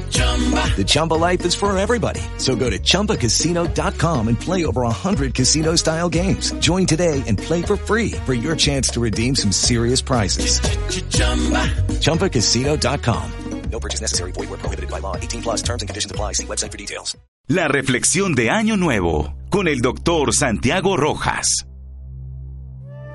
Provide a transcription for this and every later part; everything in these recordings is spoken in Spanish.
The Chumba life is for everybody. So go to ChumbaCasino.com and play over 100 casino style games. Join today and play for free for your chance to redeem some serious prizes. ChumbaCasino.com. No purchase necessary. Void where prohibited by law. 18 plus terms and conditions apply. See website for details. La reflexión de Año Nuevo con el doctor Santiago Rojas.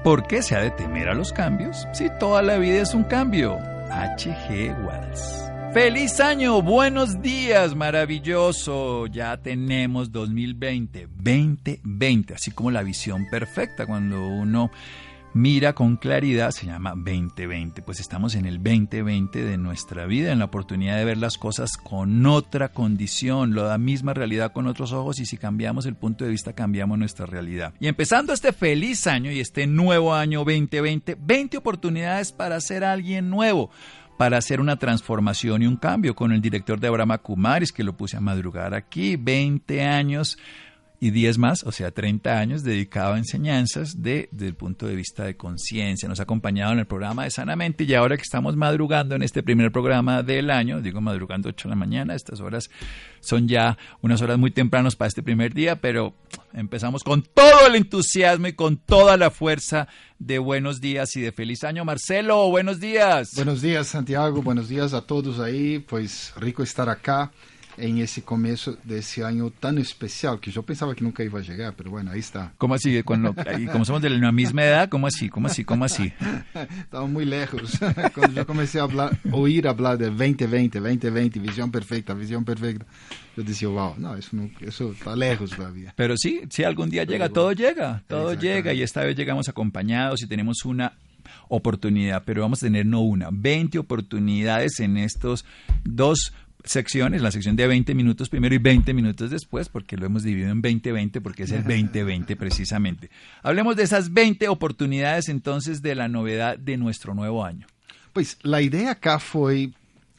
¿Por qué se ha de temer a los cambios si toda la vida es un cambio? H.G. Wells. Feliz año, buenos días, maravilloso. Ya tenemos 2020, 2020, así como la visión perfecta cuando uno mira con claridad se llama 2020. Pues estamos en el 2020 de nuestra vida, en la oportunidad de ver las cosas con otra condición, la misma realidad con otros ojos y si cambiamos el punto de vista cambiamos nuestra realidad. Y empezando este feliz año y este nuevo año 2020, 20 oportunidades para ser alguien nuevo para hacer una transformación y un cambio con el director de Abraham Kumaris, que lo puse a madrugar aquí, 20 años y 10 más, o sea, 30 años dedicado a enseñanzas de, desde el punto de vista de conciencia. Nos ha acompañado en el programa de Sanamente y ahora que estamos madrugando en este primer programa del año, digo madrugando 8 de la mañana, estas horas son ya unas horas muy tempranos para este primer día, pero empezamos con todo el entusiasmo y con toda la fuerza de buenos días y de feliz año. Marcelo, buenos días. Buenos días, Santiago. Buenos días a todos ahí. Pues rico estar acá. Em esse começo desse ano tão especial que eu pensava que nunca ia chegar, mas bueno, aí está. Como assim? Quando, como somos da mesma idade, como assim? Como assim? Como assim? Estamos muito lejos. Quando eu comecei a falar, ouvir falar de 2020, 2020, visão perfeita, visão perfeita, eu disse, wow, não, isso não, isso está lejos todavía. Pero sí, si algún día llega, todo llega, todo llega y esta vez llegamos acompañados y tenemos una oportunidad, pero vamos a tener no una, 20 oportunidades en estos dos secciones, la sección de 20 minutos primero y 20 minutos después, porque lo hemos dividido en 2020, porque es el 2020 precisamente. Hablemos de esas 20 oportunidades entonces de la novedad de nuestro nuevo año. Pues la idea acá fue,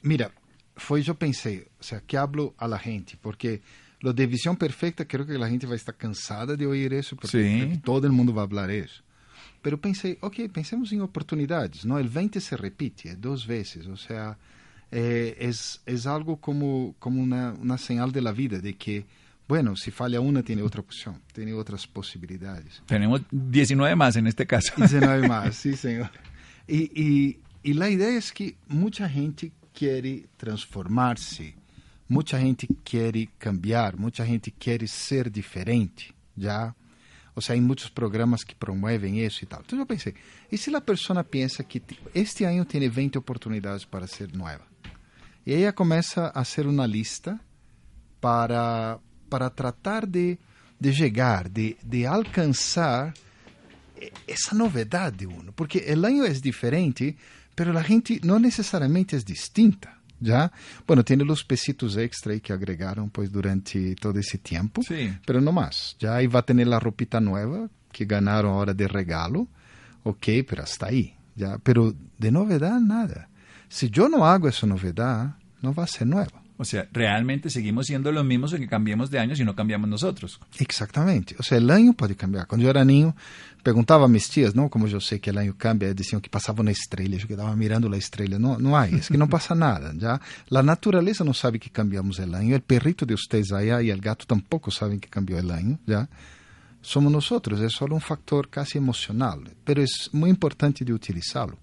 mira, fue yo pensé, o sea, que hablo a la gente, porque lo de visión perfecta creo que la gente va a estar cansada de oír eso, porque todo el mundo va a hablar eso. Pero pensé, ok, pensemos en oportunidades, ¿no? El 20 se repite dos veces, o sea, eh, es, es, algo como, como una, una, señal de la vida, de que, bueno, si falla una, tiene otra opción, tiene otras posibilidades. Tenemos 19 más en este caso. 19 más, sí, señor. Y, y, y la idea es que mucha gente quiere transformarse, mucha gente quiere cambiar, mucha gente quiere ser diferente, ¿ya? O sea, hay muchos programas que promueven eso y tal. Entonces yo pensé, ¿y si la persona piensa que este año tiene 20 oportunidades para ser nueva? Y ella comienza a hacer una lista para, para tratar de, de llegar, de, de alcanzar esa novedad de uno. Porque el año es diferente, pero la gente no necesariamente es distinta. ¿ya? Bueno, tiene los pesitos extra que agregaron pues durante todo ese tiempo, sí. pero no más. Ya ahí va a tener la ropita nueva que ganaron ahora de regalo, ok, pero hasta ahí. ¿ya? Pero de novedad nada. Si yo no hago esa novedad, no va a ser nueva. O sea, realmente seguimos siendo los mismos en que cambiemos de año si no cambiamos nosotros. Exactamente. O sea, el año puede cambiar. Cuando yo era niño, preguntaba a mis tías, ¿no? Como yo sé que el año cambia, decían que pasaba una estrella, yo quedaba mirando la estrella. No, no hay, es que no pasa nada, ¿ya? La naturaleza no sabe que cambiamos el año, el perrito de ustedes allá y el gato tampoco saben que cambió el año, ¿ya? Somos nosotros, es solo un factor casi emocional, pero es muy importante de utilizarlo,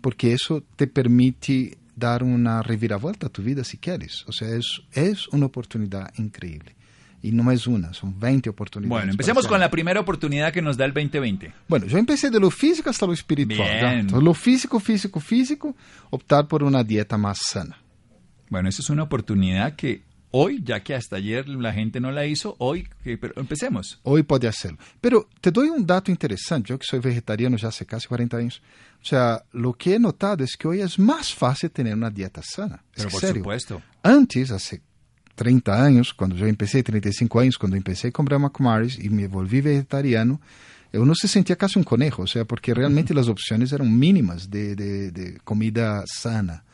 porque eso te permite dar una reviravolta a tu vida si quieres. O sea, es, es una oportunidad increíble. Y no es una, son 20 oportunidades. Bueno, empecemos con la primera oportunidad que nos da el 2020. Bueno, yo empecé de lo físico hasta lo espiritual. Entonces, lo físico, físico, físico, optar por una dieta más sana. Bueno, esa es una oportunidad que hoy, ya que hasta ayer la gente no la hizo, hoy, pero empecemos. Hoy puede hacerlo. Pero te doy un dato interesante, yo que soy vegetariano ya hace casi 40 años. O sea, lo que he notado es que hoy es más fácil tener una dieta sana. Pero por serio. supuesto. Antes, hace 30 años, cuando yo empecé, 35 años, cuando empecé a comer Macumaris y me volví vegetariano, uno se sentía casi un conejo, o sea, porque realmente las opciones eran mínimas de, de, de comida sana.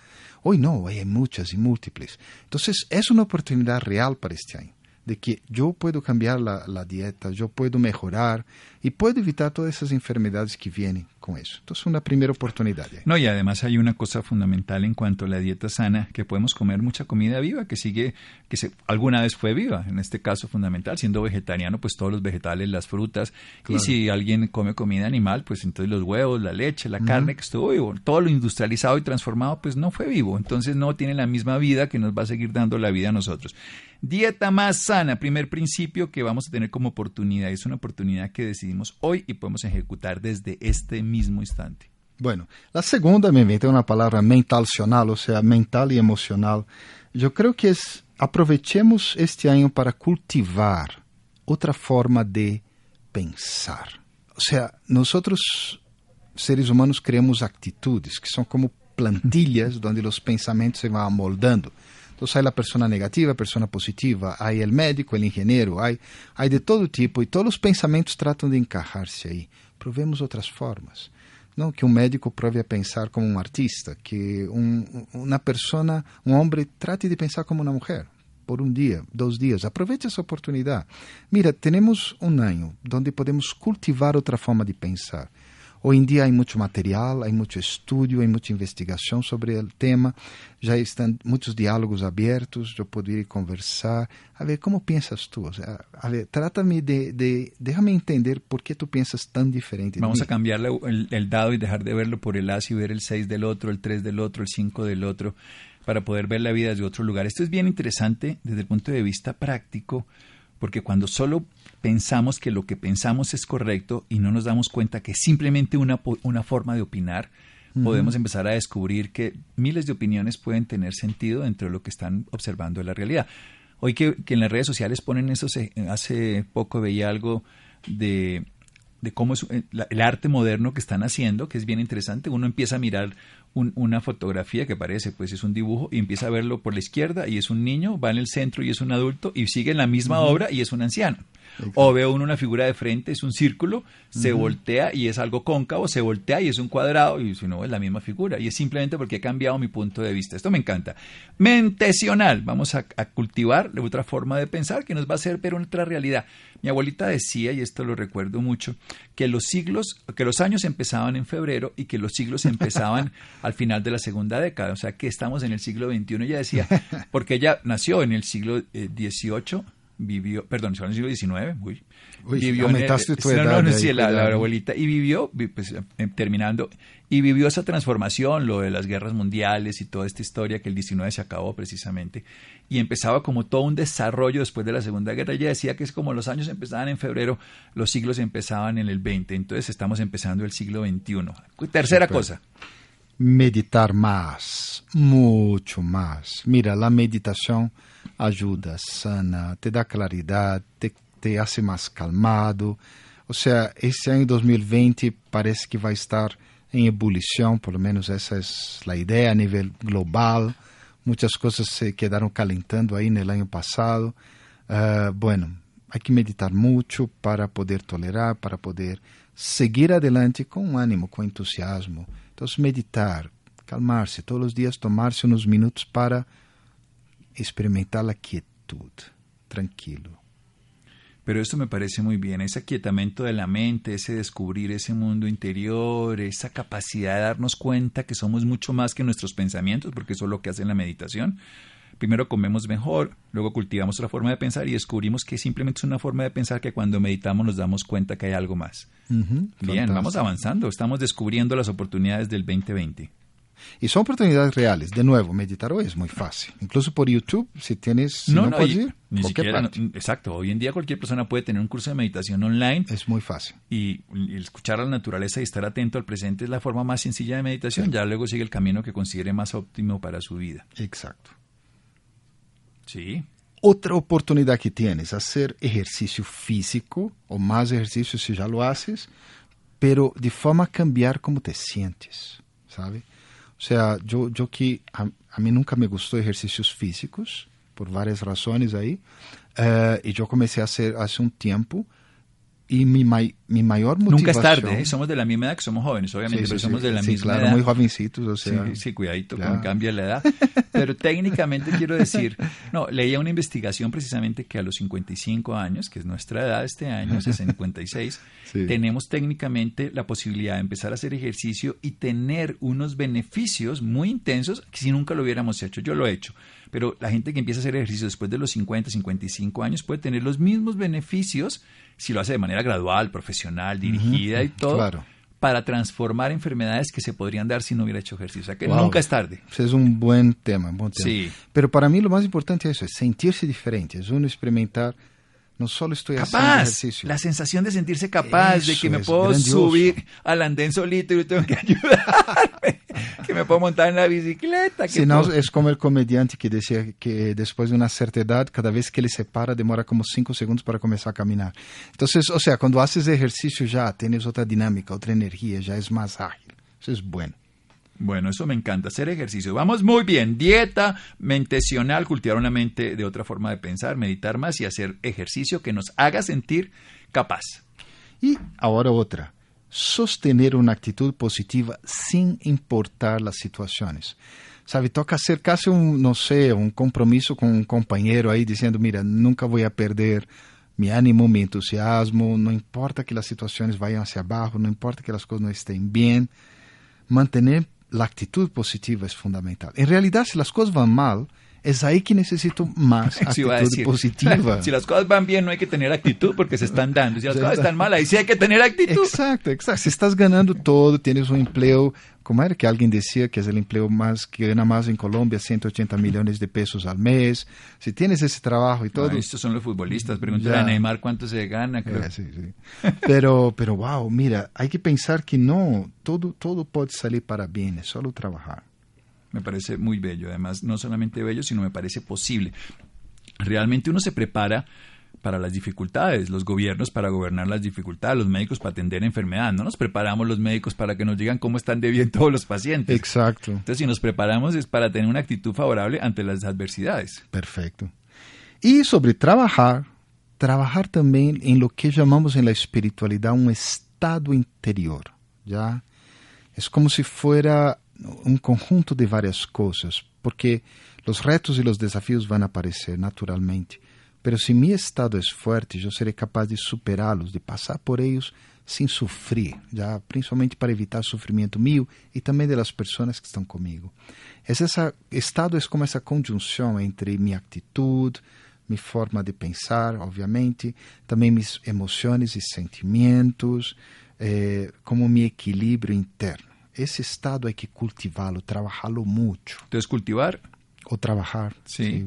Hoy no, hay muchas y múltiples. Entonces, es una oportunidad real para este año, de que yo puedo cambiar la, la dieta, yo puedo mejorar y puedo evitar todas esas enfermedades que vienen con eso. Entonces, una primera oportunidad. No, y además hay una cosa fundamental en cuanto a la dieta sana, que podemos comer mucha comida viva, que sigue, que se, alguna vez fue viva, en este caso fundamental, siendo vegetariano, pues todos los vegetales, las frutas, y si alguien come comida animal, pues entonces los huevos, la leche, la carne que estuvo vivo, todo lo industrializado y transformado, pues no fue vivo, entonces no tiene la misma vida que nos va a seguir dando la vida a nosotros. Dieta más sana, primer principio que vamos a tener como oportunidad, es una oportunidad que decidimos hoy y podemos ejecutar desde este mismo instante. Bueno, la segunda me mete una palabra mentalcional, o sea, mental y emocional. Yo creo que es aprovechemos este año para cultivar otra forma de pensar. O sea, nosotros seres humanos creamos actitudes que son como plantillas donde los pensamientos se van moldando. Entonces hay la persona negativa, persona positiva, hay el médico, el ingeniero, hay, hay de todo tipo y todos los pensamientos tratan de encajarse ahí. Provemos otras formas. Não que um médico prove a pensar como um artista, que um, uma pessoa, um homem trate de pensar como uma mulher por um dia, dois dias. Aproveite essa oportunidade. Mira, temos um ano onde podemos cultivar outra forma de pensar. Hoje em dia há muito material, há muito estudo, há muita investigação sobre o tema, já estão muitos diálogos abertos, eu poderia conversar. A ver, como pensas tu? O sea, a ver, trata-me de, de, déjame entender por que tu pensas tan diferente. Vamos a cambiarle el, el dado y dejar de verlo por el as y ver el 6 del otro, el 3 del otro, el 5 del otro, para poder ver la vida desde otro lugar. Esto es bien interesante desde el punto de vista práctico, porque cuando solo pensamos que lo que pensamos es correcto y no nos damos cuenta que es simplemente una, una forma de opinar, podemos empezar a descubrir que miles de opiniones pueden tener sentido dentro de lo que están observando de la realidad. Hoy que, que en las redes sociales ponen eso, se- hace poco veía algo de, de cómo es eh, el arte moderno que están haciendo, que es bien interesante. Uno empieza a mirar un- una fotografía que parece, pues es un dibujo, y empieza a verlo por la izquierda y es un niño, va en el centro y es un adulto, y sigue en la misma obra y es un anciano. O ve uno una figura de frente, es un círculo, se voltea y es algo cóncavo, se voltea y es un cuadrado, y si no, es la misma figura. Y es simplemente porque he cambiado mi punto de vista. Esto me encanta. Mentesional, vamos a, a cultivar otra forma de pensar que nos va a hacer ver otra realidad. Mi abuelita decía, y esto lo recuerdo mucho, que los siglos, que los años empezaban en febrero y que los siglos empezaban al final de la segunda década. O sea que estamos en el siglo XXI. Ella decía, porque ella nació en el siglo eh, XVIII, vivió, perdón, en el siglo XIX, uy, Uy, vivió en el- aumentaste tu no, no, edad no, ahí, sí, la, abuelita, y vivió, vi- pues, eh, terminando, y vivió esa transformación, lo de las guerras mundiales y toda esta historia que el 19 se acabó precisamente, y empezaba como todo un desarrollo después de la Segunda Guerra. Ella decía que es como los años empezaban en febrero, los siglos empezaban en el 20, entonces estamos empezando el siglo XXI. Tercera Super. cosa, meditar más, mucho más. Mira, la meditación ayuda, sana, te da claridad, te, te hace más calmado. O sea, este año 2020 parece que va a estar en ebullición, por lo menos esa es la idea a nivel global. Muchas cosas se quedaron calentando ahí en el año pasado. Ah, bueno, hay que meditar mucho para poder tolerar, para poder seguir adelante con ánimo, con entusiasmo. Entonces, meditar, calmarse, todos los días tomarse unos minutos para experimentar la quietud, tranquilo. Pero esto me parece muy bien, ese aquietamiento de la mente, ese descubrir ese mundo interior, esa capacidad de darnos cuenta que somos mucho más que nuestros pensamientos, porque eso es lo que hace la meditación. Primero comemos mejor, luego cultivamos otra forma de pensar y descubrimos que simplemente es una forma de pensar que cuando meditamos nos damos cuenta que hay algo más. Bien, vamos avanzando, estamos descubriendo las oportunidades del 2020. Y son oportunidades reales. De nuevo, meditar hoy es muy fácil. Incluso por YouTube, si tienes, si no, puedes y- ir, ni siquiera, no- exacto, hoy en día cualquier persona puede tener un curso de meditación online Es muy fácil. y, y escuchar a la naturaleza y estar atento al presente es la forma más sencilla de meditación. Ya luego sigue el camino que considere más óptimo para su vida. Exacto. Sí. otra oportunidad que tienes, hacer ejercicio físico o más ejercicio si ya lo haces, pero de forma a cambiar cómo te sientes, ¿sabe? O sea, yo, yo que a, a mí nunca me gustó ejercicios físicos, por varias razones ahí, uh, y yo comencé a hacer hace un tiempo, y mi, may, mi mayor motivación... Nunca es tarde, ¿eh? somos de la misma edad que somos jóvenes, obviamente, Sí, sí, pero sí, somos de la sí, misma claro, edad. muy jovencitos, o sea... Sí, sí, cuidadito claro. con cambia la edad. Pero técnicamente quiero decir, no, leía una investigación precisamente que a los 55 años, que es nuestra edad este año, 56, Sí. tenemos técnicamente la posibilidad de empezar a hacer ejercicio y tener unos beneficios muy intensos que si nunca lo hubiéramos hecho. Yo lo he hecho. Pero la gente que empieza a hacer ejercicio después de los 50, 55 años puede tener los mismos beneficios si lo hace de manera gradual, profesional, dirigida y todo claro. para transformar enfermedades que se podrían dar si no hubiera hecho ejercicio. O sea que Wow. nunca es tarde. Es un buen tema, un buen tema. Sí. Pero para mí lo más importante es eso, es sentirse diferente, es uno experimentar, no solo estoy haciendo Capaz, ejercicio. la sensación de sentirse capaz, de Eso que me puedo grandioso. subir al andén solito y tengo que ayudarme, que me puedo montar en la bicicleta. Que Si no, puedo- es como el comediante que decía que después de una cierta edad, cada vez que ele se para, demora como cinco segundos para comenzar a caminar. Entonces, o sea, cuando haces ejercicio ya tienes otra dinámica, otra energía, ya es más ágil. Eso es bueno. Bueno, eso me encanta, hacer ejercicio. Vamos muy bien, dieta, mentesional, cultivar una mente de otra forma de pensar, meditar más y hacer ejercicio que nos haga sentir capaz. Y ahora otra, sostener una actitud positiva sin importar las situaciones. Sabe, toca hacer casi un, no sé, un compromiso con un compañero ahí diciendo, mira, nunca voy a perder mi ánimo, mi entusiasmo, no importa que las situaciones vayan hacia abajo, no importa que las cosas no estén bien, mantener la actitud positiva es fundamental. En realidad, si las cosas van mal, es ahí que necesito más actitud decir. positiva. Si las cosas van bien, no hay que tener actitud porque se están dando. Si las cosas están mal, ahí sí hay que tener actitud. Exacto, exacto. Si estás ganando todo, tienes un empleo, como era que alguien decía que es el empleo más que gana más en Colombia, 180 millones de pesos al mes. Si tienes ese trabajo y todo. Ah, estos son los futbolistas. Pregúntale a Neymar cuánto se gana. creo. Eh, sí, sí. Pero, pero wow, mira, hay que pensar que no, todo, todo puede salir para bien, es solo trabajar. Me parece muy bello. Además, no solamente bello, sino me parece posible. Realmente uno se prepara para las dificultades, los gobiernos para gobernar las dificultades, los médicos para atender enfermedad. No nos preparamos los médicos para que nos digan cómo están de bien todos los pacientes. Exacto, Entonces, si nos preparamos es para tener una actitud favorable ante las adversidades. perfecto. Y sobre trabajar, trabajar también en lo que llamamos en la espiritualidad un estado interior, ¿ya? Es como si fuera un conjunto de varias cosas, porque los retos y los desafíos van a aparecer naturalmente. Pero si mi estado es fuerte, yo seré capaz de superarlos, de pasar por ellos sin sufrir, ya principalmente para evitar sufrimiento mío y también de las personas que están conmigo. Es ese estado es como esa conjunción entre mi actitud, mi forma de pensar, obviamente, también mis emociones y sentimientos, eh, como mi equilibrio interno. Ese estado hay que cultivarlo, trabajarlo mucho. Entonces, cultivar O trabajar. Sí.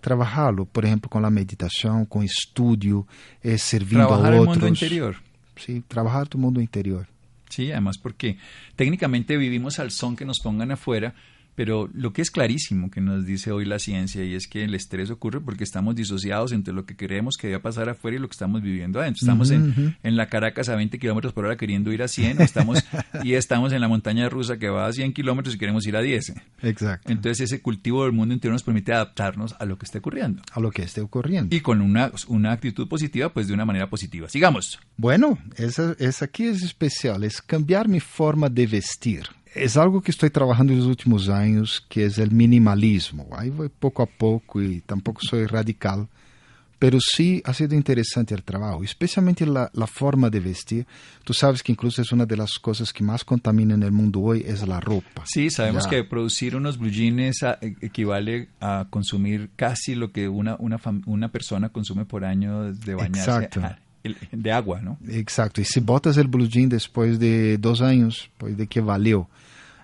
Trabajarlo, por ejemplo, con la meditación, con estudio, eh, sirviendo trabajar a el otros. mundo interior. Sí, trabajar tu mundo interior. Sí, además porque técnicamente vivimos al son que nos pongan afuera, pero lo que es clarísimo que nos dice hoy la ciencia y es que el estrés ocurre porque estamos disociados entre lo que creemos que debe pasar afuera y lo que estamos viviendo adentro. Estamos en, en la Caracas a 20 kilómetros por hora queriendo ir a 100 o estamos, y estamos en la montaña rusa que va a 100 kilómetros y queremos ir a 10. Exacto. Entonces ese cultivo del mundo interior nos permite adaptarnos a lo que esté ocurriendo. a lo que esté ocurriendo. Y con una, una actitud positiva, pues de una manera positiva. Sigamos. Bueno, esa, esa aquí es especial, es cambiar mi forma de vestir. Es algo que estoy trabajando en los últimos años, que es el minimalismo. Ahí voy poco a poco y tampoco soy radical, pero sí ha sido interesante el trabajo, especialmente la, la forma de vestir. Tú sabes que incluso es una de las cosas que más contamina en el mundo hoy, es la ropa. Sí, sabemos Ya. que producir unos blue jeans a- e- equivale a consumir casi lo que una, una, persona consume por año de bañarse Exacto. a- el- de agua, ¿no? Exacto, y si botas el blue jean después de dos años, pues de qué valió.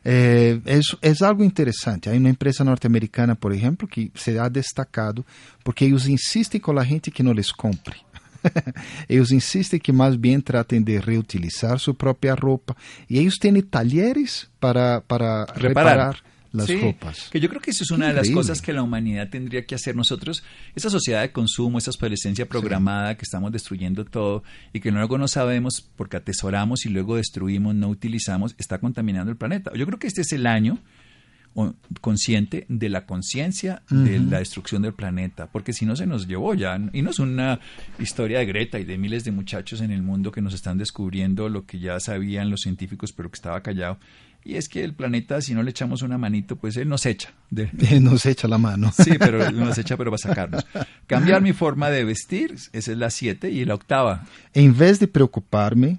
Eh, es, es algo interesante. Hay una empresa norteamericana, por ejemplo, que se ha destacado porque ellos insisten con la gente que no les compre. ellos insisten que más bien traten de reutilizar su propia ropa y ellos tienen talleres para, para Reparar. reparar las Sí, ropas. Que yo creo que eso es una de las cosas que la humanidad tendría que hacer nosotros. Esa sociedad de consumo, esa obsolescencia programada que estamos destruyendo todo y que luego no sabemos porque atesoramos y luego destruimos, no utilizamos, está contaminando el planeta. Yo creo que este es el año consciente de la conciencia de la destrucción del planeta, porque si no se nos llevó ya, y no es una historia de Greta y de miles de muchachos en el mundo que nos están descubriendo lo que ya sabían los científicos, pero que estaba callado, y es que el planeta, si no le echamos una manito, pues él nos echa. de- Nos echa la mano. sí, pero nos echa, pero va a sacarnos. Cambiar mi forma de vestir, esa es la siete, y la octava, Em vez de preocupar-me,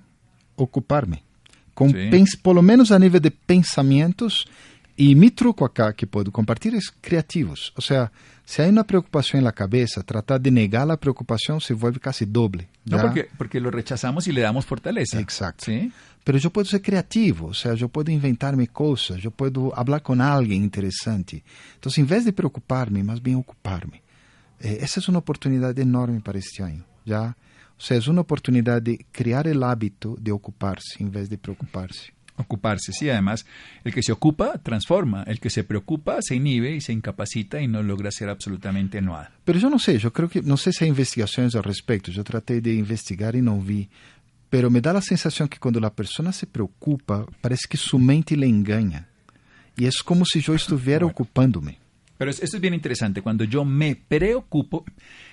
ocupar-me. Com Sim. pens, pelo menos a nível de pensamentos. E mi truco acá que puedo compartir es criativos. O sea, si hay una preocupación en la cabeza, tratar de negar la preocupación se vuelve casi doble. no porque, porque lo rechazamos y le damos fortaleza. Exacto. ¿sí? Pero yo puedo ser creativo, o sea, yo puedo inventarme cosas, yo puedo hablar con alguien interesante. Entonces, en vez de preocuparme, más bien ocuparme. Eh, esa es una oportunidad enorme para este año, ¿ya? O sea, es una oportunidad de crear el hábito de ocuparse en vez de preocuparse. Ocuparse, sí, además, el que se ocupa transforma, el que se preocupa se inhibe y se incapacita y no logra hacer absolutamente nada. Pero yo no sé, yo creo que, no sé si hay investigaciones al respecto, yo traté de investigar y no vi, pero me da la sensación que cuando la persona se preocupa, parece que su mente le engaña. Y es como si yo estuviera Bueno. ocupándome. Pero es- esto es bien interesante. Cuando yo me preocupo,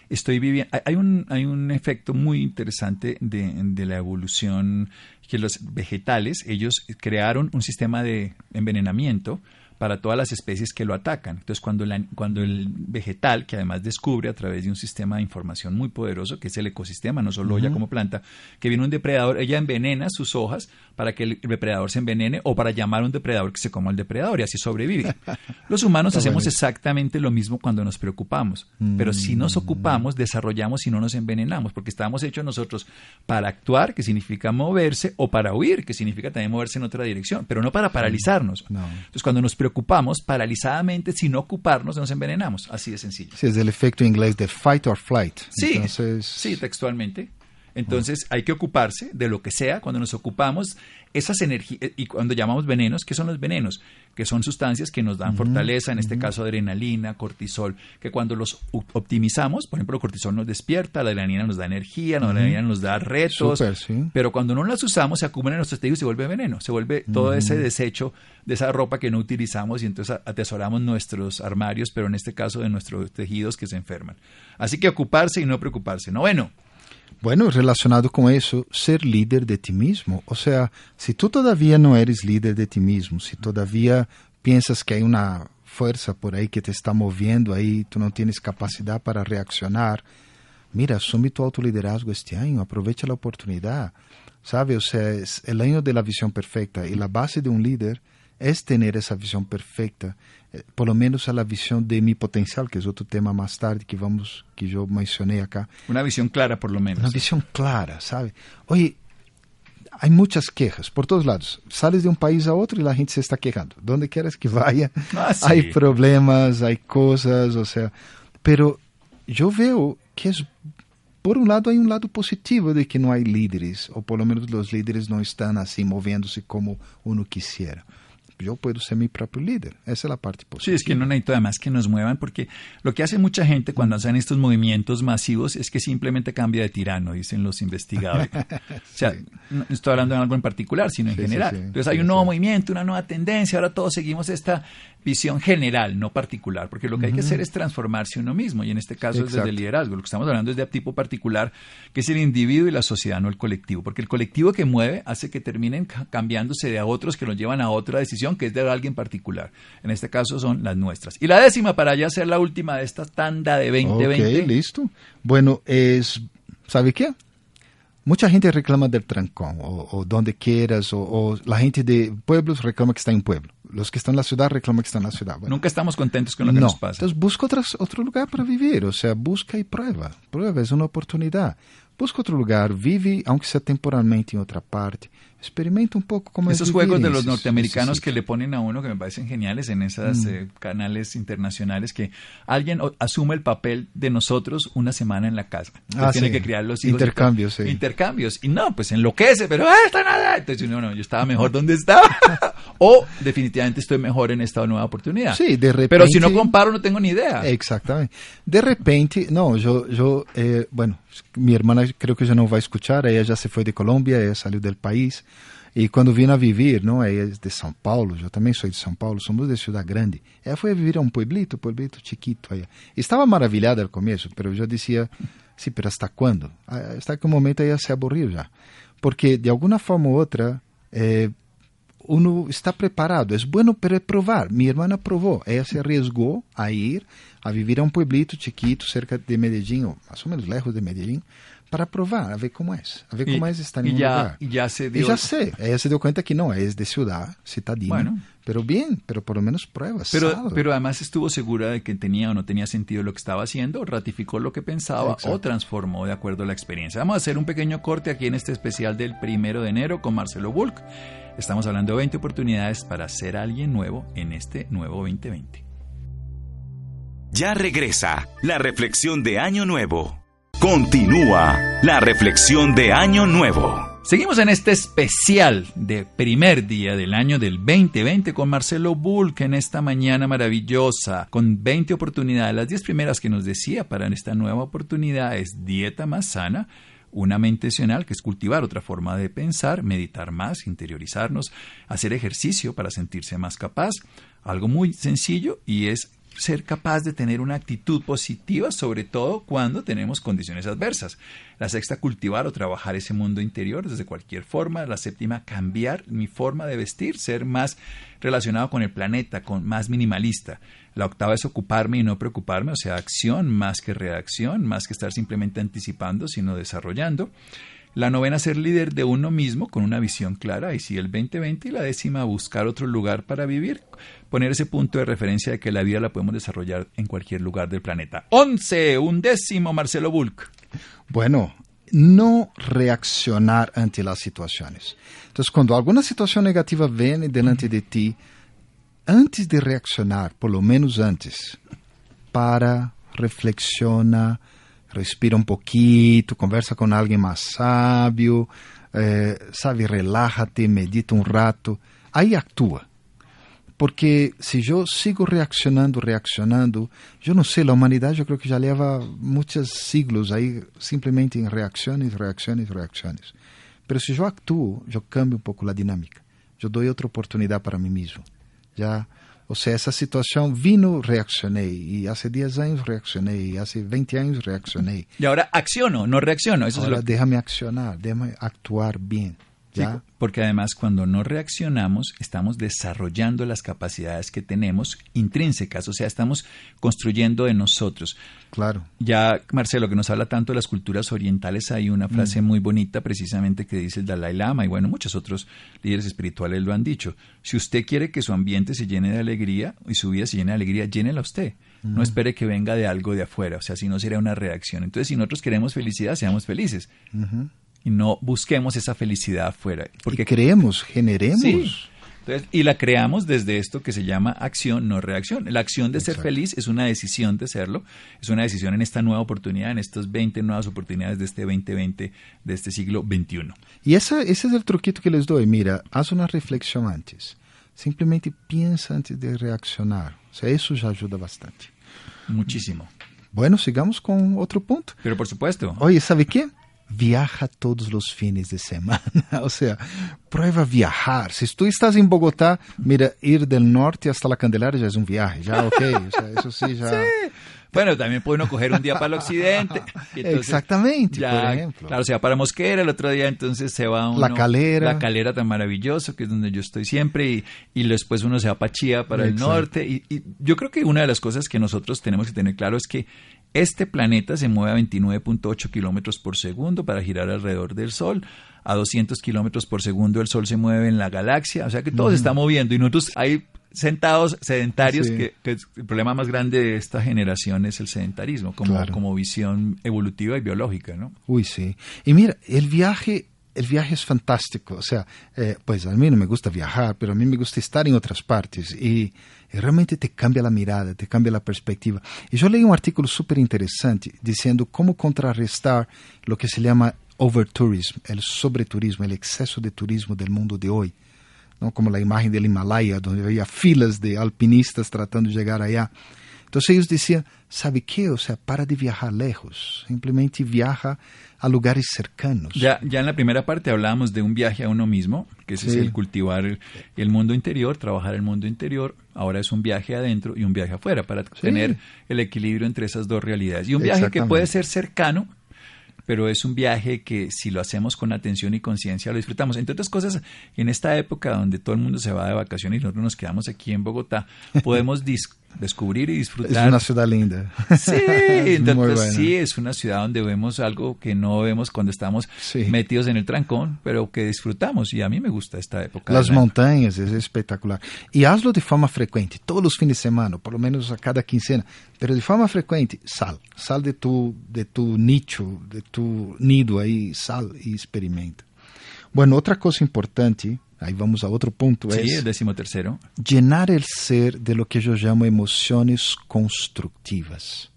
estoy viviendo. hay- Hay un, hay un efecto muy interesante de, de la evolución que los vegetales, ellos crearon un sistema de envenenamiento para todas las especies que lo atacan. Entonces, cuando, la- cuando el vegetal, que además descubre a través de un sistema de información muy poderoso, que es el ecosistema, no solo ella como planta, que viene un depredador, ella envenena sus hojas para que el depredador se envenene o para llamar a un depredador que se coma al depredador y así sobrevive. Los humanos hacemos exactamente lo mismo cuando nos preocupamos, pero si nos ocupamos, desarrollamos y no nos envenenamos, porque estamos hechos nosotros para actuar, que significa moverse, o para huir, que significa también moverse en otra dirección, pero no para paralizarnos. No. Entonces, cuando nos preocupamos, paralizadamente, sin ocuparnos, nos envenenamos. Así de sencillo. Sí, es el efecto inglés de fight or flight. Sí, Entonces, sí, textualmente. Entonces hay que ocuparse de lo que sea. Cuando nos ocupamos, esas energías, y cuando llamamos venenos, ¿qué son los venenos? Que son sustancias que nos dan fortaleza, en este caso adrenalina, cortisol, que cuando los optimizamos, por ejemplo, el cortisol nos despierta, la adrenalina nos da energía, la adrenalina nos da retos, sí. pero cuando no las usamos se acumulan en nuestros tejidos y se vuelve veneno, se vuelve todo ese desecho de esa ropa que no utilizamos y entonces atesoramos nuestros armarios, pero en este caso de nuestros tejidos que se enferman. Así que ocuparse y no preocuparse. Noveno, Bueno, relacionado con eso, ser líder de ti mismo. O sea, si tú todavía no eres líder de ti mismo, si todavía piensas que hay una fuerza por ahí que te está moviendo ahí, tú no tienes capacidad para reaccionar, mira, asume tu autoliderazgo este año, aprovecha la oportunidad. ¿Sabe? O sea, es el año de la visión perfecta y la base de un líder es tener esa visión perfecta, eh, por lo menos a la visión de mi potencial, que es otro tema más tarde que vamos, que yo mencioné acá. una visión clara por lo menos. Una visión clara, ¿sabe? Oye, hay muchas quejas por todos lados. Sales de un país a otro y la gente se está quejando. Donde quieras que vaya, Ah, sí. hay problemas, hay cosas, o sea. Pero yo veo que es, por un lado, hay un lado positivo de que no hay líderes, o por lo menos los líderes no están así moviéndose como uno quisiera. Yo puedo ser mi propio líder. Esa es la parte Sí, positiva. es que no necesito además que nos muevan, porque lo que hace mucha gente cuando hacen estos movimientos masivos es que simplemente cambia de tirano, dicen los investigadores. O sea, no estoy hablando de algo en particular, sino en Sí, sí, general. sí. Entonces hay Sí, un nuevo sí. movimiento, una nueva tendencia, ahora todos seguimos esta visión general, no particular, porque lo que hay que hacer es transformarse uno mismo, y en este caso es desde el liderazgo. Lo que estamos hablando es de tipo particular, que es el individuo y la sociedad, no el colectivo, porque el colectivo que mueve hace que terminen ca- cambiándose de a otros que los llevan a otra decisión que es de alguien particular. En este caso son las nuestras. Y la décima, para ya ser la última de esta tanda de 2020. Ok, listo. Bueno, es, ¿sabe qué? Mucha gente reclama del trancón, o, o donde quieras, o, o la gente de pueblos reclama que está en pueblo. Los que están en la ciudad reclaman que están en la ciudad. Bueno, Nunca estamos contentos con lo que no. nos pasa. Entonces busca otras- otro lugar para vivir, o sea, busca y prueba. Prueba, es una oportunidad. Busca otro lugar, vive, aunque sea temporalmente en otra parte, experimenta un poco cómo Esos es juegos de los norteamericanos que le ponen a uno que me parecen geniales en esos Mm. canales internacionales que alguien asume el papel de nosotros una semana en la casa. Ah, tiene sí. que criar los hijos. Intercambios, sí. Intercambios. Y no, pues enloquece, pero ¡ah, está nada! Entonces uno, no, yo estaba mejor donde estaba. o definitivamente estoy mejor en esta nueva oportunidad. Sí, de repente. Pero si no comparo no tengo ni idea. Exactamente. De repente, no, yo, yo eh, bueno, mi hermana creo que ya no va a escuchar, ella ya se fue de Colombia, ella salió del país. Y cuando vino a vivir, ¿no? Ella es de São Paulo, yo también soy de São Paulo, somos de ciudad grande. Ella fue a vivir a un pueblito, pueblito chiquito allá. Estaba maravillada al comienzo, pero yo decía, sí, pero ¿hasta cuándo? Ah, Hasta que un momento ella se aburrió ya. Porque de alguna forma u otra, eh, uno está preparado. Es bueno pero probar. Mi hermana probó. Ella se arriesgó a ir a vivir a un pueblito chiquito cerca de Medellín, o más o menos lejos de Medellín, para probar, a ver cómo es. A ver Y- cómo es estar y en un ya- lugar. y ya se Y dio- ya sé. Ella se dio cuenta que no, es de ciudad, citadina. Bueno. Pero bien, pero por lo menos pruebas. Pero, sabe. pero además estuvo segura de que tenía o no tenía sentido lo que estaba haciendo, ratificó lo que pensaba Exacto. o transformó de acuerdo a la experiencia. Vamos a hacer un pequeño corte aquí en este especial del primero de enero con Marcelo Bulk. Estamos hablando de 20 oportunidades para ser alguien nuevo en este nuevo 2020. Ya regresa la reflexión de Año Nuevo. Continúa la reflexión de Año Nuevo. Seguimos en este especial de primer día del año del 2020 con Marcelo Bulk en esta mañana maravillosa, con 20 oportunidades. Las 10 primeras que nos decía para esta nueva oportunidad es dieta más sana, una mente racional, que es cultivar otra forma de pensar, meditar más, interiorizarnos, hacer ejercicio para sentirse más capaz, algo muy sencillo y es ser capaz de tener una actitud positiva, sobre todo cuando tenemos condiciones adversas. La sexta, cultivar o trabajar ese mundo interior desde cualquier forma. La séptima, cambiar mi forma de vestir, ser más relacionado con el planeta, con más minimalista. La octava es ocuparme y no preocuparme, o sea, acción más que reacción, más que estar simplemente anticipando, sino desarrollando. La novena, ser líder de uno mismo con una visión clara, y sí, el 2020. Y la décima, buscar otro lugar para vivir, poner ese punto de referencia de que la vida la podemos desarrollar en cualquier lugar del planeta. Once, un décimo, Marcelo Bulk. Bueno, no reaccionar ante las situaciones. Entonces, cuando alguna situación negativa viene delante de ti, antes de reaccionar, por lo menos antes, para, reflexiona, respira un poquito, conversa con alguien más sabio, eh, sabe, relájate, medita un rato, ahí actúa. Porque si yo sigo reaccionando, reaccionando, yo no sé, la humanidad yo creo que ya lleva muchos siglos ahí simplemente en reacciones, reacciones, reacciones. Pero si yo actúo, yo cambio un poco la dinámica. Yo doy otra oportunidad para mí mismo. Ya, o sea, esa situación vino, reaccioné. Y hace 10 años reaccioné. Y hace 20 años reaccioné. Y ahora acciono, no reacciono. Eso Ahora es lo déjame accionar, déjame actuar porque además cuando no reaccionamos estamos desarrollando las capacidades que tenemos intrínsecas, o sea, estamos construyendo de nosotros. Claro. Ya, Marcelo, que nos habla tanto de las culturas orientales, hay una frase muy bonita precisamente que dice el Dalai Lama y bueno, muchos otros líderes espirituales lo han dicho. Si usted quiere que su ambiente se llene de alegría y su vida se llene de alegría, llénela usted. No espere que venga de algo de afuera, o sea, si no sería una reacción. Entonces, si nosotros queremos felicidad, seamos felices. Y no busquemos esa felicidad afuera. Porque creemos, generemos. Sí. Entonces, y la creamos desde esto que se llama acción, no reacción. La acción de ser feliz es una decisión de serlo, es una decisión en esta nueva oportunidad, en estas 20 nuevas oportunidades de este 2020, de este siglo XXI. Y esa, ese es el truquito que les doy. Mira, haz una reflexión antes. Simplemente piensa antes de reaccionar. O sea, eso ya ayuda bastante. Muchísimo. Bueno, sigamos con otro punto. Pero por supuesto, Oye, ¿sabe qué? Viaja todos los fines de semana. o sea, prueba viajar. Si tú estás en Bogotá, mira, ir del norte hasta la Candelaria ya es un viaje. Ya, ok. O sea, eso sí, ya. bueno, también puede uno coger un día para el occidente. entonces Exactamente, ya, por ejemplo. Claro, se va para Mosquera, el otro día entonces se va uno, La Calera. La calera tan maravilloso, que es donde yo estoy siempre, y, y después uno se va para Chía, para el norte. Y, y yo creo que una de las cosas que nosotros tenemos que tener claro es que este planeta se mueve a 29.8 kilómetros por segundo para girar alrededor del Sol. A 200 kilómetros por segundo el Sol se mueve en la galaxia. O sea que todo se está moviendo y nosotros ahí sentados sedentarios, Sí. que, que es- el problema más grande de esta generación es el sedentarismo como, Claro. como visión evolutiva y biológica, ¿no? Uy, sí. Y mira, el viaje el viaje es fantástico. O sea, eh, pues a mí no me gusta viajar, pero a mí me gusta estar en otras partes y, y realmente te cambia la mirada, te cambia la perspectiva. Y yo leí un artículo súper interesante diciendo cómo contrarrestar lo que se llama overtourism, el sobreturismo, el exceso de turismo del mundo de hoy. ¿no? Como la imagen del Himalaya, donde había filas de alpinistas tratando de llegar allá. Entonces ellos decían, ¿sabe qué? O sea, para de viajar lejos, simplemente viaja a lugares cercanos. Ya, ya en la primera parte hablábamos de un viaje a uno mismo, que ese Sí. es el cultivar el, el mundo interior, trabajar el mundo interior. Ahora es un viaje adentro y un viaje afuera para tener el equilibrio entre esas dos realidades. Y un viaje que puede ser cercano, pero es un viaje que si lo hacemos con atención y conciencia lo disfrutamos. Entre otras cosas, en esta época donde todo el mundo se va de vacaciones y nosotros nos quedamos aquí en Bogotá, podemos descubrir y Es disfrutar una ciudad linda. Sí, Es buena. sí, es una ciudad donde vemos algo que no vemos cuando estamos Sí. metidos en el trancón, pero que disfrutamos y a mí me gusta esta época. Las montañas es espectacular. Y hazlo de forma frecuente, todos los fines de semana, por lo menos a cada quincena, pero de forma frecuente, sal, sal de tu, de tu nicho, de tu nido ahí, sal y experimenta. Bueno, otra cosa importante, ahí vamos a otro punto, Sí, es el décimo tercero. llenar el ser de lo que yo llamo emociones constructivas.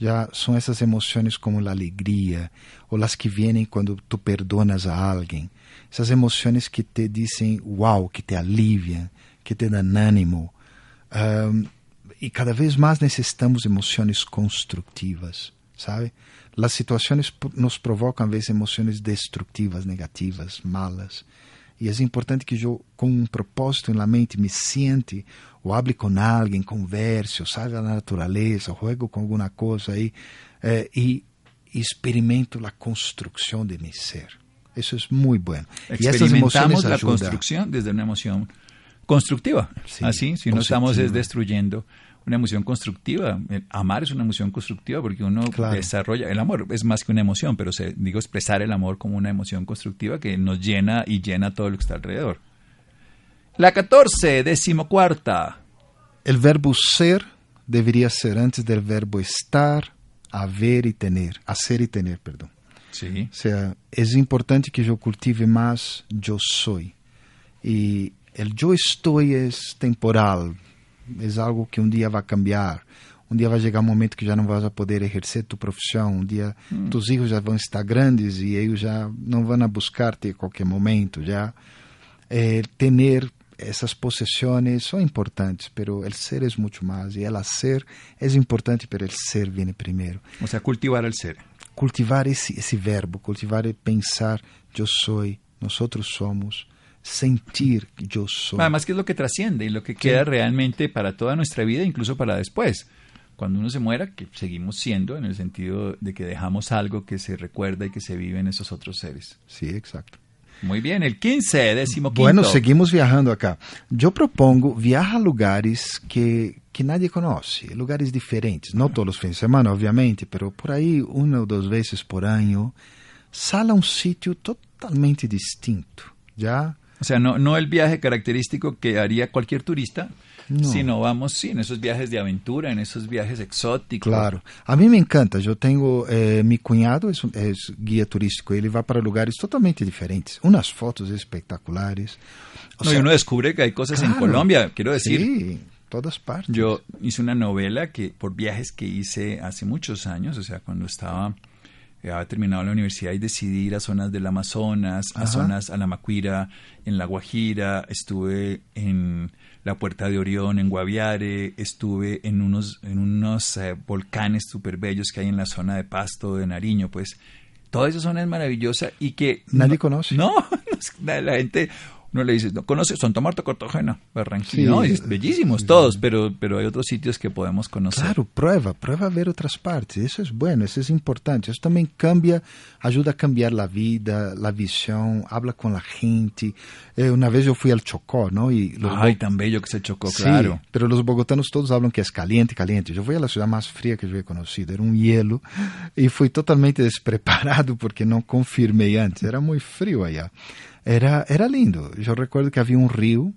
Ya son esas emociones como la alegría o las que vienen cuando tú perdonas a alguien. Esas emociones que te dicen wow, que te alivian, que te dan ánimo. Um, y cada vez más necesitamos emociones constructivas, ¿sabe? Las situaciones p- nos provocan a veces emociones destructivas, negativas, malas. E é importante que eu, com um propósito na mente, me siente, ou hable com alguém, converse, ou saia na natureza, ou juego com alguma coisa aí, eh, e, experimento a construção de meu ser. Isso é muito emoções Experimentamos ajudam. construcción desde una emoción constructiva. Sí, Así, si no estamos es destruyendo una emoción constructiva. El amar es una emoción constructiva porque uno Claro. desarrolla, el amor es más que una emoción, pero se, digo expresar el amor como una emoción constructiva que nos llena y llena todo lo que está alrededor. La 14, decimocuarta. El verbo ser deveria ser antes del verbo estar, haver e tener, hacer e tener, perdão. Sí. O sea, es importante que yo cultive más yo soy. Y el yo estoy es temporal, es algo que un día va a cambiar. Um dia vai chegar um momento que já não vas a poder exercer tu profissão. Um dia tus hijos já vão estar grandes e eles já não vão a buscar-te a qualquer momento. Já eh, tener essas possessões são importantes, pero el ser es mucho más. Y el hacer es importante, pero el ser viene primero O sea, cultivar el ser. cultivar esse, esse verbo, cultivar e pensar, eu sou, nós somos, sentir que eu sou. Además, que es lo que trasciende y lo que queda realmente para toda nuestra vida, incluso para después. Cuando uno se muera, que seguimos siendo, en el sentido de que dejamos algo que se recuerda y que se vive en esos otros seres. Sí, exacto. Muy bien, el 15, décimo quinto. Bueno, seguimos viajando acá. Eu propongo viajar a lugares que, que nadie conoce, lugares diferentes. Não todos os fins de semana, obviamente, pero por aí, uma ou duas vezes por ano, sala a um sítio totalmente distinto. Já O sea, no, no el viaje característico que haría cualquier turista, No. sino vamos, sí, en esos viajes de aventura, en esos viajes exóticos. Claro. A mim me encanta. Eu tenho. Eh, meu cunhado é, é guia turístico. Ele vai para lugares totalmente diferentes. Unas fotos espectaculares. O No, y sea, uno descubre que hay cosas en claro. Colombia, quiero decir. Sí, todas partes. Yo hice una novela que por viajes que hice hace muchos años, o sea, cuando estaba había terminado la universidad y decidí ir a zonas del Amazonas, a zonas a la Macuira, en La Guajira, estuve en la Puerta de Orión, en Guaviare, estuve en unos en unos eh, volcanes súper bellos que hay en la zona de Pasto, de Nariño, pues toda esa zona es maravillosa y que Nadie no- conoce. No, la gente uno le dice, no conoce Santa Marta, Cartagena, Barranquilla, Sí. no, es bellísimos todos, pero pero hay otros sitios que podemos conocer. Claro, prueba, prueba a ver outras partes. Isso é bueno, isso é importante. Isso também cambia, ajuda a cambiar a vida, a visão, habla com a gente. Eh, uma vez eu fui al Chocó, não? E los Ay, tan bello que se chocó, Sí, claro. pero los bogotanos todos hablan que es caliente, caliente. Yo fui a la ciudad más fría que yo he conocido, era un hielo y fui totalmente despreparado porque no confirmé antes, era muy frío allá. Era, era lindo, yo recuerdo que había un río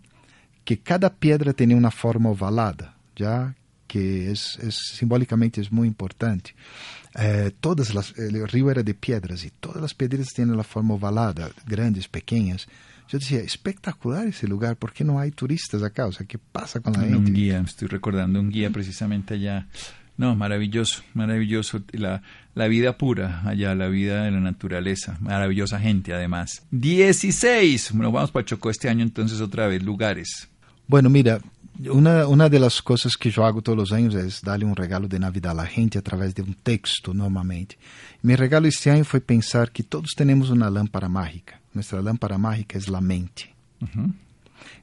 que cada piedra tenía una forma ovalada, ya que es, es simbólicamente es muy importante. Eh, todas las, el río era de piedras y todas las piedras tienen la forma ovalada, grandes, pequeñas. Yo decía, espectacular ese lugar, ¿por qué no hay turistas acá? O sea, ¿qué pasa con la En gente? un guía, estoy recordando un guía precisamente allá. No, maravilloso, maravilloso. La, la vida pura allá, la vida de la naturaleza. Maravillosa gente, además. 16. Bueno, vamos para Chocó este año, entonces, otra vez, lugares. Bueno, mira, una, una de las cosas que yo hago todos los años es darle un regalo de Navidad a la gente a través de un texto, normalmente. Mi regalo este año fue pensar que todos tenemos una lámpara mágica. Nuestra lámpara mágica es la mente. Ujú.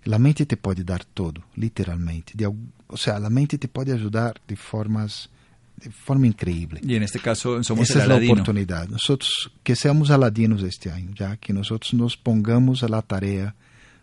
La mente te pode dar todo, literalmente. De, al- o sea, la mente te pode ajudar de formas de forma increíble. Y en este caso somos Esa el es la Aladino. oportunidad. Nosotros que seamos aladinos este año, ya que nosotros nos pongamos a la tarea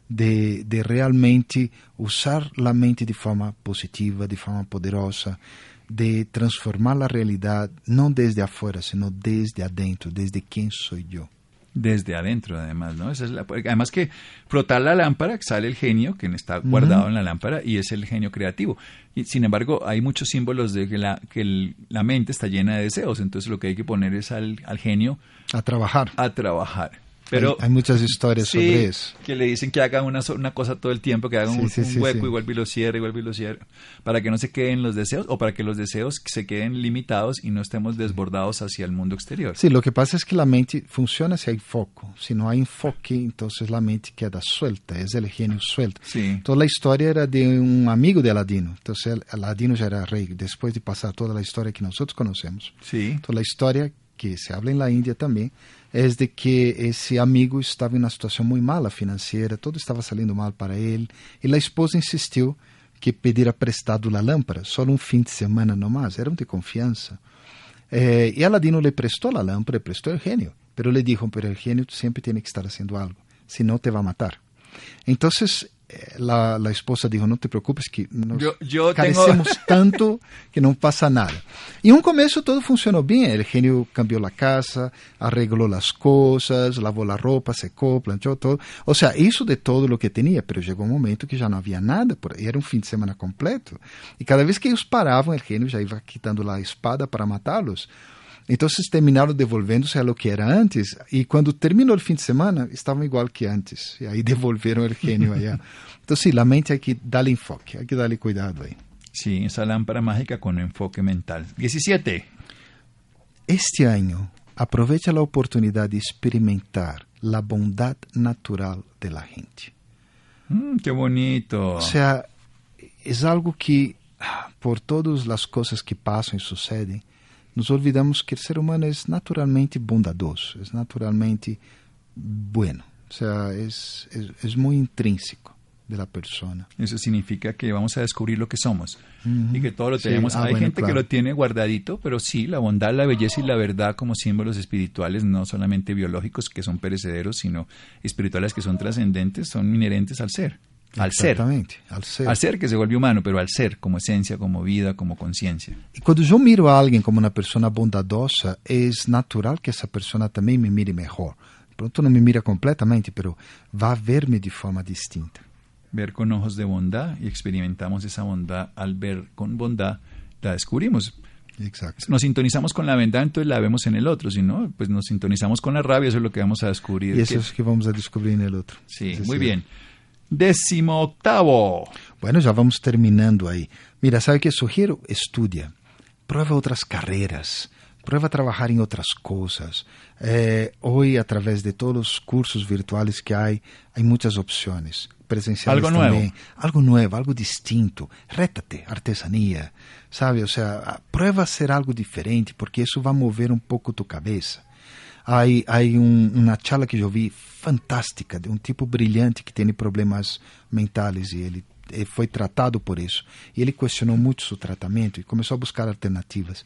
de, de realmente usar la mente de forma positiva, de forma poderosa, de transformar la realidad no desde afuera, sino desde adentro, desde quién soy yo. Desde adentro, además, ¿no? Esa es la, además que frotar la lámpara, sale el genio que está guardado en la lámpara y es el genio creativo. Y, sin embargo, hay muchos símbolos de que, la, que el- la mente está llena de deseos, entonces lo que hay que poner es al, al genio A trabajar. a trabajar. Pero hay, hay muchas historias sí, sobre eso. que le dicen que haga una, una cosa todo el tiempo, que haga Sí, un, sí, un hueco y vuelve y lo cierre, y vuelve y lo cierre, para que no se queden los deseos o para que los deseos se queden limitados y no estemos desbordados hacia el mundo exterior. Sí, lo que pasa es que la mente funciona si hay foco. Si no hay enfoque, entonces la mente queda suelta, es el genio suelto. Sí. Entonces la historia era de un amigo de Aladino. Entonces Aladino ya era rey, después de pasar toda la historia que nosotros conocemos. Sí. Entonces la historia que se habla en la India también es de que ese amigo estaba en una situación muy mala financiera, todo estaba saliendo mal para él, y la esposa insistió que pediera prestado la lámpara, solo un fin de semana nomás, eran de confianza. Eh, y Aladino le prestó la lámpara, le prestó el genio, pero le dijo, pero el genio siempre tiene que estar haciendo algo, si no te va a matar. Entonces eh, la, la esposa dijo, no te preocupes que nos Yo- yo tengo- carecemos tanto que no pasa nada. Y en un comienzo todo funcionó bien, el genio cambió la casa, arregló las cosas, lavó la ropa, secó, planchó todo, o sea, hizo de todo lo que tenía, pero llegó un momento que ya no había nada, por era un fin de semana completo. Y cada vez que ellos paraban, el genio ya iba quitando la espada para matarlos. Entonces terminaron devolviéndose a lo que era antes. Y cuando terminó el fin de semana, estaban igual que antes. Y ahí devolvieron el genio allá. Entonces, sí, la mente hay que darle enfoque, hay que darle cuidado ahí. Sí, esa lámpara mágica con enfoque mental. 17. Este año, aprovecha la oportunidad de experimentar la bondad natural de la gente. Mm, qué bonito. O sea, es algo que, ah, por todas las cosas que pasan y suceden, nos olvidamos que el ser humano es naturalmente bondadoso, es naturalmente bueno. O sea, es, es, es muy intrínseco de la persona. Eso significa que vamos a descubrir lo que somos Ujú. y que todo lo Sí, tenemos. ah, Hay bueno, gente que claro. lo tiene guardadito, pero sí, la bondad, la belleza y la verdad como símbolos espirituales, no solamente biológicos que son perecederos, sino espirituales que son trascendentes, son inherentes al ser. Al ser. Al ser. Al ser que se vuelve humano, pero al ser, como esencia, como vida, como conciencia. E quando eu miro alguém como uma pessoa bondadosa, é natural que essa pessoa também me mire melhor. Pronto, não me mira completamente, pero va a verme de forma distinta. Ver con ojos de bondad y experimentamos esa bondad. Al ver con bondad, la descubrimos. Exacto. Nos sintonizamos con la bondad, entonces la vemos en el otro. Si no, pues nos sintonizamos con la rabia, eso es lo que vamos a descubrir. E isso que- é o que vamos a descobrir no outro. Sí, Eso muy sí. bien. Décimo octavo. Bueno, já vamos terminando aí. Mira, sabe o que sugiro? Estudia. Prueba outras carreiras. Prueba a trabalhar em outras coisas. Eh, hoje, através de todos os cursos virtuais que há, há muitas opções. Presenciais Algo também. nuevo. Algo novo, algo distinto. Rétate, artesanía. Sabe? O sea, prueba a ser algo diferente, porque isso vai mover um pouco tu cabeça. Há, há um, uma charla que eu vi fantástica de um tipo brilhante que tem problemas mentais e ele foi tratado por isso. E ele questionou muito seu tratamento e começou a buscar alternativas.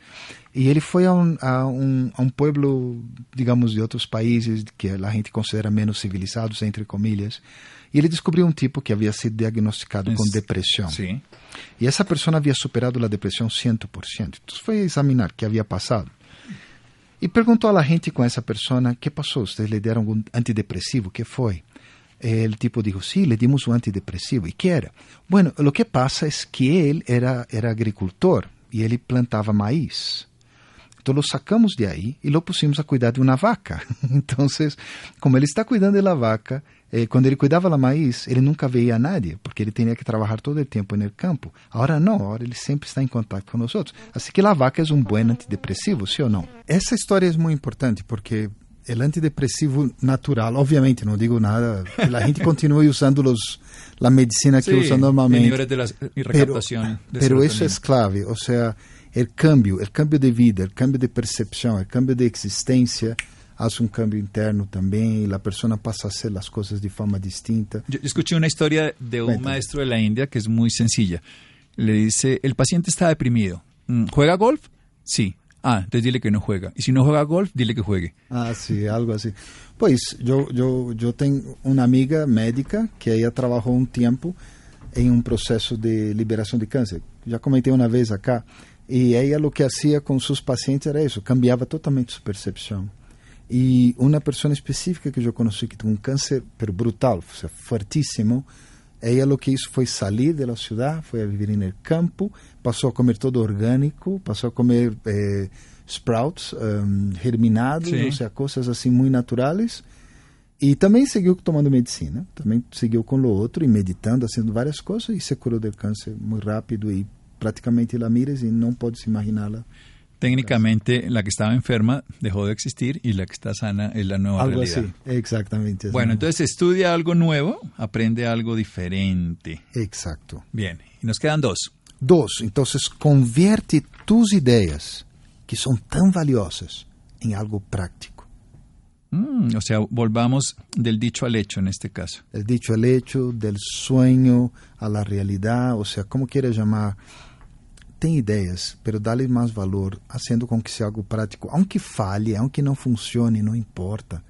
E ele foi a um, a um, a um pueblo, digamos, de outros países que a gente considera menos civilizados, entre comillas. E ele descobriu um tipo que havia sido diagnosticado com Es- depressão. Sí. E essa pessoa havia superado a depressão 100%. Então foi examinar o que havia passado. E perguntou à gente com essa pessoa, que passou? Vocês lhe deram algum antidepressivo? que foi? El tipo dijo, sí, le dimos un antidepresivo. ¿Y qué era? Bueno, lo que pasa es que él era, era agricultor y él plantaba maíz. Entonces lo sacamos de ahí y lo pusimos a cuidar de una vaca. Entonces, como ele está cuidando de la vaca, quando ele cuidava da maíz, ele nunca veía a nadie, porque ele tinha que trabalhar todo o tempo no campo. Agora não, agora ele sempre está em contato com nós outros. Assim que a vaca é um bom antidepressivo, sim ou não? Essa história é muito importante, porque o antidepressivo natural, obviamente, não digo nada, a gente continua usando los, a medicina que Sí, usa normalmente. pero eso serotonina. es clave, o sea, el cambio, el cambio de vida, el cambio de percepción, el cambio de existencia hace un cambio interno también y la persona pasa a hacer las cosas de forma distinta. Yo escuché una historia de un Cuéntame. maestro de la India que es muy sencilla. Le dice, el paciente está deprimido. Mm, ¿Juega golf? Sí. Ah, entonces dile que no juega. Y si no juega golf, dile que juegue. Ah, sí, algo así. Pues yo, yo, yo tengo una amiga médica que ella trabajó un tiempo en un proceso de liberación de cáncer. Ya comenté una vez acá. Y ella lo que hacía con sus pacientes era eso, cambiaba totalmente su percepción. Y una persona específica que yo conocí que tuvo un cáncer, pero brutal, o sea, fuertísimo, ella lo que hizo fue salir de la ciudad, fue a vivir en el campo, pasó a comer todo orgánico, pasó a comer eh, sprouts um, germinados, Sí. o sea, cosas así muy naturales. Y también siguió tomando medicina, también siguió con lo otro y meditando, haciendo varias cosas y se curó del cáncer muy rápido y prácticamente la miras y no puedes imaginarla. Técnicamente, la que estaba enferma dejó de existir y la que está sana es la nueva Algo realidad. así, exactamente. Bueno, entonces estudia algo nuevo, aprende algo diferente. Exacto. Bien, y nos quedan dos. Dos, entonces convierte tus ideas, que son tan valiosas, en algo práctico. Mm, o sea, volvamos del dicho al hecho en este caso. El dicho al hecho, del sueño a la realidad, o sea, como quieras llamar, ten ideias, pero dale más valor, haciendo con que sea algo práctico, aunque falle, aunque no funcione, no importa.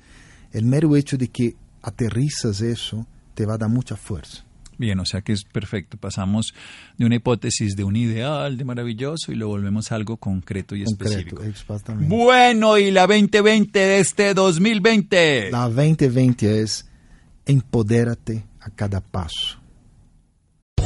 El mero hecho de que aterrizas eso te va a dar mucha fuerza. Bien, o sea que es perfecto. Pasamos de una hipótesis de un ideal, de maravilloso, y lo volvemos a algo concreto y específico. Concreto, exactamente. Bueno, y la 2020 de este 2020. La 2020 es empodérate a cada paso.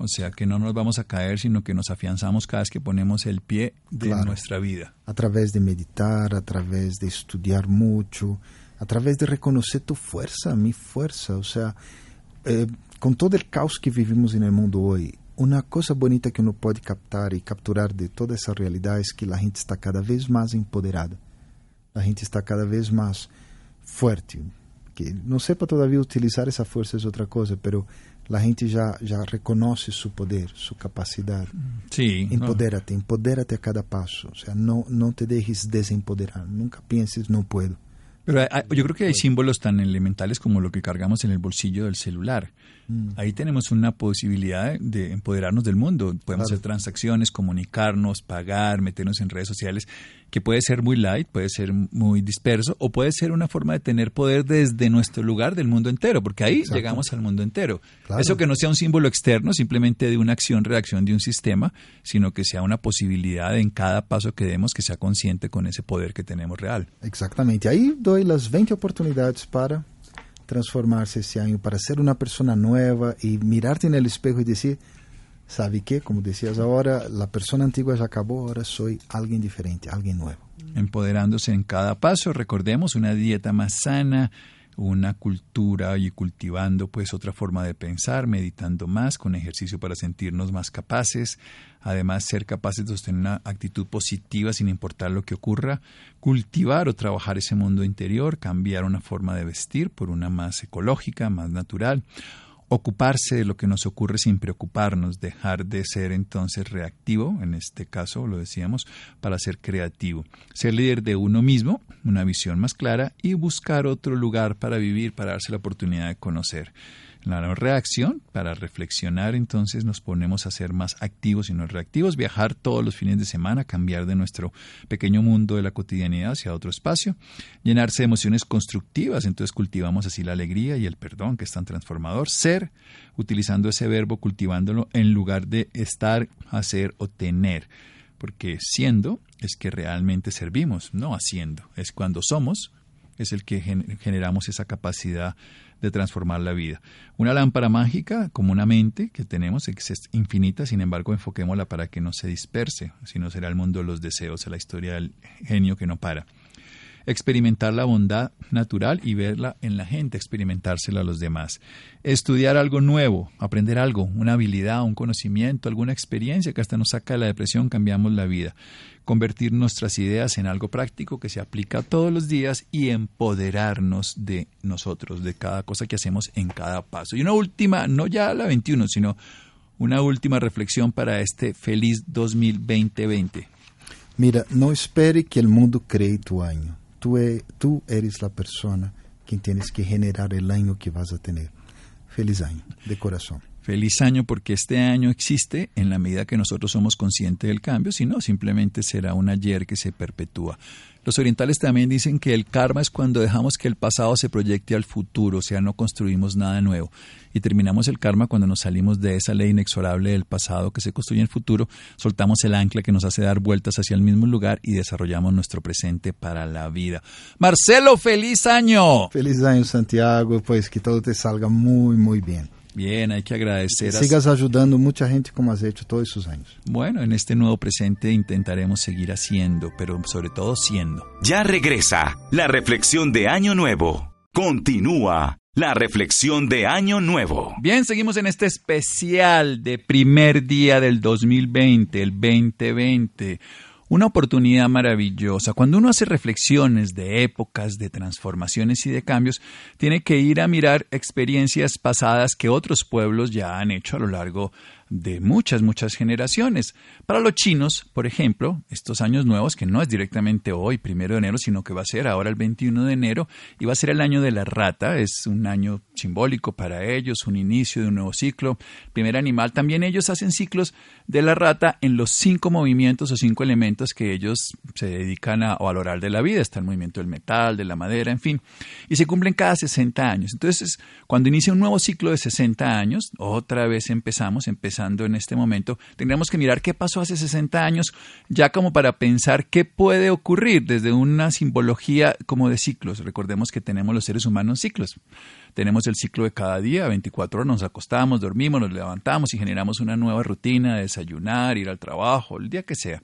O sea que no nos vamos a caer, sino que nos afianzamos cada vez que ponemos el pie de Claro. nuestra vida. a través de meditar, a través de estudiar mucho, a través de reconocer tu fuerza, mi fuerza. O sea, eh, con todo el caos que vivimos en el mundo hoy, una cosa bonita que uno puede captar y capturar de toda esa realidad es que la gente está cada vez más empoderada. La gente está cada vez más fuerte. Que no sepa todavía utilizar esa fuerza es otra cosa, pero la gente ya, ya reconoce su poder, su capacidad. Sí. no. Empodérate, empodérate a cada paso. O sea, no, no te dejes desempoderar. Nunca pienses, no puedo. Pero hay- yo creo que hay símbolos tan elementales como lo que cargamos en el bolsillo del celular. Mm. Ahí tenemos una posibilidad de empoderarnos del mundo. Podemos Claro. hacer transacciones, comunicarnos, pagar, meternos en redes sociales, que puede ser muy light, puede ser muy disperso, o puede ser una forma de tener poder desde nuestro lugar del mundo entero, porque ahí Exacto. llegamos al mundo entero. Claro. Eso que no sea un símbolo externo, simplemente de una acción-reacción de un sistema, sino que sea una posibilidad en cada paso que demos que sea consciente con ese poder que tenemos real. Exactamente. Ahí doy las 20 oportunidades para transformarse ese año, para ser una persona nueva y mirarte en el espejo y decir, ¿sabe qué? Como decías ahora, la persona antigua ya acabó, ahora soy alguien diferente, alguien nuevo. empoderándose en cada paso. Recordemos una dieta más sana, una cultura y cultivando pues otra forma de pensar, meditando más, con ejercicio para sentirnos más capaces, además ser capaces de sostener una actitud positiva sin importar lo que ocurra, cultivar o trabajar ese mundo interior, cambiar una forma de vestir por una más ecológica, más natural, ocuparse de lo que nos ocurre sin preocuparnos, dejar de ser entonces reactivo, en este caso lo decíamos, para ser creativo, ser líder de uno mismo, una visión más clara y buscar otro lugar para vivir, para darse la oportunidad de conocer. La reacción, para reflexionar entonces nos ponemos a ser más activos y no reactivos, viajar todos los fines de semana, cambiar de nuestro pequeño mundo de la cotidianidad hacia otro espacio, llenarse de emociones constructivas, entonces cultivamos así la alegría y el perdón que es tan transformador, ser, utilizando ese verbo, cultivándolo en lugar de estar, hacer o tener, porque siendo es que realmente servimos, no haciendo, es cuando somos, es el que generamos esa capacidad de transformar la vida. Una lámpara mágica, como una mente que tenemos, es infinita, sin embargo, enfoquémosla para que no se disperse, si no será el mundo de los deseos, la historia del genio que no para experimentar la bondad natural y verla en la gente, experimentársela a los demás. Estudiar algo nuevo, aprender algo, una habilidad, un conocimiento, alguna experiencia que hasta nos saca de la depresión, cambiamos la vida. Convertir nuestras ideas en algo práctico que se aplica todos los días y empoderarnos de nosotros, de cada cosa que hacemos en cada paso. Y una última, no ya la 21, sino una última reflexión para este feliz 2020. Mira, no espere que el mundo cree tu año. Tú, e, tú eres la persona quien tienes que generar el año que vas a tener. Feliz año, de corazón. Feliz año porque este año existe en la medida que nosotros somos conscientes del cambio, si no, simplemente será un ayer que se perpetúa. Los orientales también dicen que el karma es cuando dejamos que el pasado se proyecte al futuro, o sea, no construimos nada nuevo. Y terminamos el karma cuando nos salimos de esa ley inexorable del pasado que se construye en el futuro, soltamos el ancla que nos hace dar vueltas hacia el mismo lugar y desarrollamos nuestro presente para la vida. Marcelo, feliz año. Feliz año, Santiago, pues que todo te salga muy, muy bien. Bien, hay que agradecer. a... Sigas ayudando mucha gente como has hecho todos esos años. Bueno, en este nuevo presente intentaremos seguir haciendo, pero sobre todo siendo. Ya regresa la reflexión de Año Nuevo. Continúa la reflexión de Año Nuevo. Bien, seguimos en este especial de primer día del 2020, el 2020 una oportunidad maravillosa. Cuando uno hace reflexiones de épocas, de transformaciones y de cambios, tiene que ir a mirar experiencias pasadas que otros pueblos ya han hecho a lo largo de muchas, muchas generaciones. Para los chinos, por ejemplo, estos años nuevos, que no es directamente hoy, primero de enero, sino que va a ser ahora el 21 de enero, y va a ser el año de la rata, es un año simbólico para ellos, un inicio de un nuevo ciclo. Primer animal, también ellos hacen ciclos de la rata en los cinco movimientos o cinco elementos que ellos se dedican a valorar de la vida. Está el movimiento del metal, de la madera, en fin. Y se cumplen cada 60 años. Entonces, cuando inicia un nuevo ciclo de 60 años, otra vez empezamos, en este momento, tendríamos que mirar qué pasó hace 60 años, ya como para pensar qué puede ocurrir desde una simbología como de ciclos. Recordemos que tenemos los seres humanos ciclos. Tenemos el ciclo de cada día, 24 horas nos acostamos, dormimos, nos levantamos y generamos una nueva rutina de desayunar, ir al trabajo, el día que sea.